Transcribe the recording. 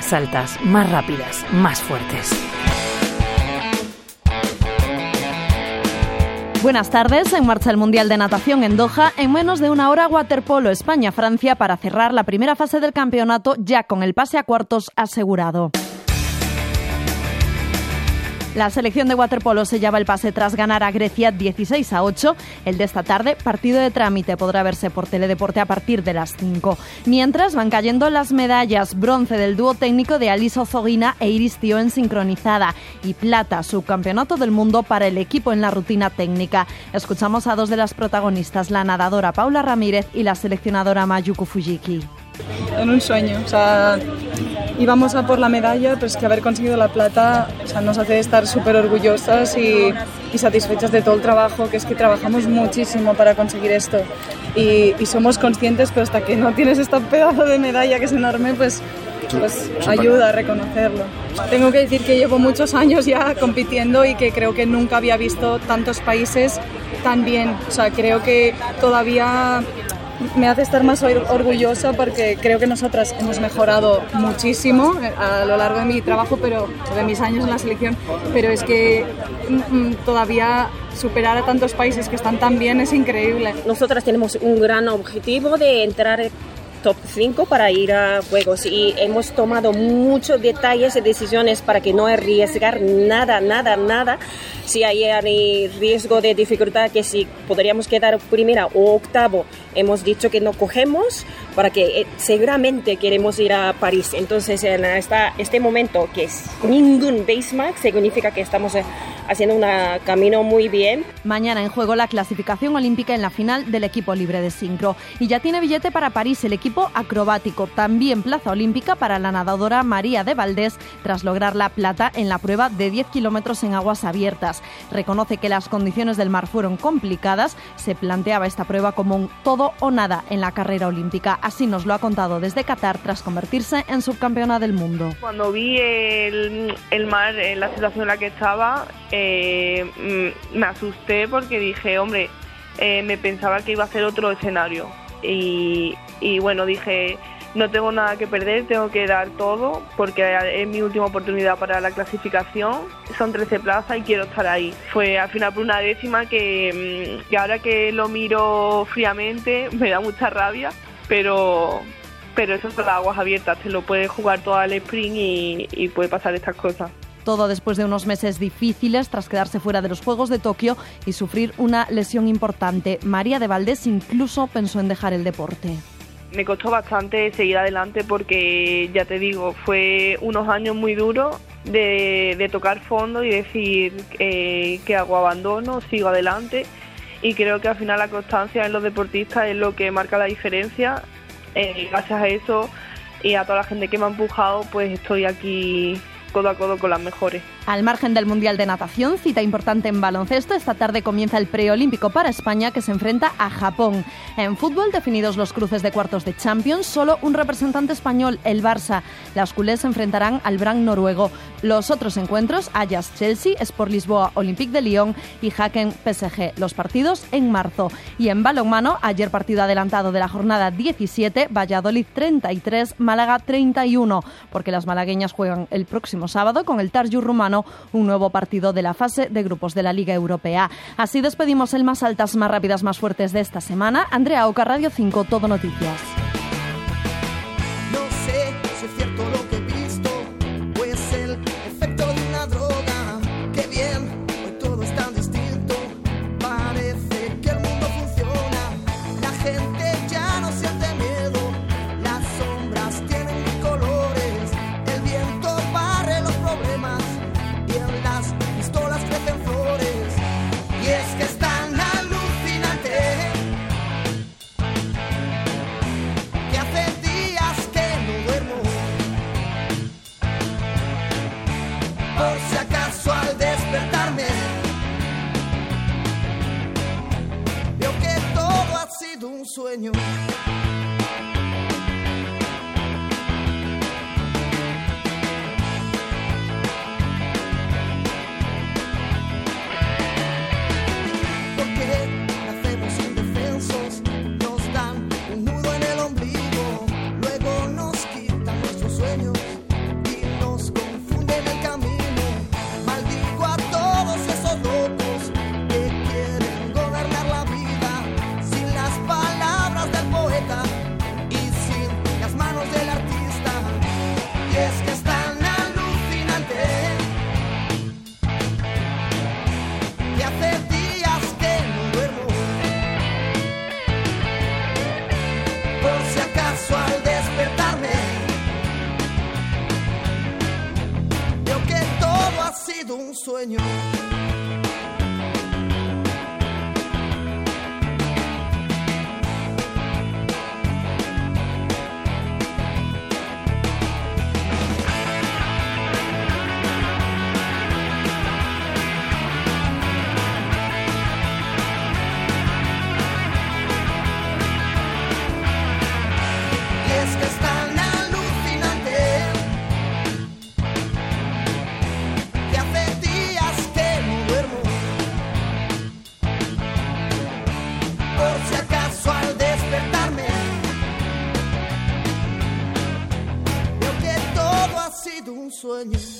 más altas, más rápidas, más fuertes. Buenas tardes, en marcha el Mundial de Natación en Doha. En menos de una hora, waterpolo España-Francia para cerrar la primera fase del campeonato ya con el pase a cuartos asegurado. La selección de waterpolo sellaba el pase tras ganar a Grecia 16 a 8. El de esta tarde, partido de trámite, podrá verse por Teledeporte a partir de las 5. Mientras van cayendo las medallas bronce del dúo técnico de Aliso Zogina e Iris Tío en sincronizada y plata, subcampeonato del mundo para el equipo en la rutina técnica. Escuchamos a dos de las protagonistas, la nadadora Paula Ramírez y la seleccionadora Mayuko Fujiki. En un sueño, o sea, íbamos a por la medalla, pues que haber conseguido la plata o sea, nos hace estar súper orgullosas y, y, satisfechas de todo el trabajo, que es que trabajamos muchísimo para conseguir esto. Y, y, somos conscientes, pero hasta que no tienes este pedazo de medalla que es enorme, pues, pues ayuda a reconocerlo. Tengo que decir que llevo muchos años ya compitiendo y que creo que nunca había visto tantos países tan bien. O sea, creo que todavía me hace estar más orgullosa porque creo que nosotras hemos mejorado muchísimo eh, a lo largo de mi trabajo, pero de mis años en la selección, pero es que mm, todavía superar a tantos países que están tan bien es increíble. Nosotras tenemos un gran objetivo de entrar top 5 para ir a juegos y hemos tomado muchos detalles y decisiones para que no arriesgar nada, nada, nada. Si hay riesgo de dificultad que si podríamos quedar primera o octavo, hemos dicho que no cogemos para que eh, seguramente queremos ir a París. Entonces en esta, este momento que es ningún base max significa que estamos eh, haciendo un camino muy bien. Mañana en juego la clasificación olímpica en la final del equipo libre de sincro. Y ya tiene billete para París el equipo acrobático. También plaza olímpica para la nadadora María de Valdés tras lograr la plata en la prueba de 10 kilómetros en aguas abiertas. Reconoce que las condiciones del mar fueron complicadas. Se planteaba esta prueba como un todo o nada en la carrera olímpica. Así nos lo ha contado desde Qatar tras convertirse en subcampeona del mundo. Cuando vi el, el mar, en la situación en la que estaba, eh, mm, me asusté porque dije, hombre, eh, me pensaba que iba a ser otro escenario. Y, y, bueno, dije, no tengo nada que perder, tengo que dar todo porque es mi última oportunidad para la clasificación. Son 13 plazas y quiero estar ahí. Fue al final por una décima que, mm, que ahora que lo miro fríamente me da mucha rabia, pero, pero eso son las aguas abiertas, te lo puedes jugar todo al sprint y, y puede pasar estas cosas. Todo después de unos meses difíciles tras quedarse fuera de los Juegos de Tokio y sufrir una lesión importante. María de Valdés incluso pensó en dejar el deporte. Me costó bastante seguir adelante porque, ya te digo, fue unos años muy duros de, de tocar fondo y decir eh, que hago abandono, sigo adelante y creo que al final la constancia en los deportistas es lo que marca la diferencia. Eh, gracias a eso y a toda la gente que me ha empujado, pues estoy aquí codo a codo con las mejores. Al margen del Mundial de Natación, cita importante en baloncesto, esta tarde comienza el preolímpico para España que se enfrenta a Japón. En fútbol, definidos los cruces de cuartos de Champions, solo un representante español, el Barça. Las culés se enfrentarán al Brann noruego. Los otros encuentros, Ajax Chelsea, Sport Lisboa, Olympique de Lyon y Haken PSG. Los partidos en marzo. Y en balonmano, ayer partido adelantado de la jornada 17, Valladolid 33, Málaga 31, porque las malagueñas juegan el próximo sábado con el Tarju rumano un nuevo partido de la fase de grupos de la Liga Europea. Así despedimos el más altas, más rápidas, más fuertes de esta semana. Andrea Oca, Radio 5, Todo Noticias. Sueño. Sueño. Sueño.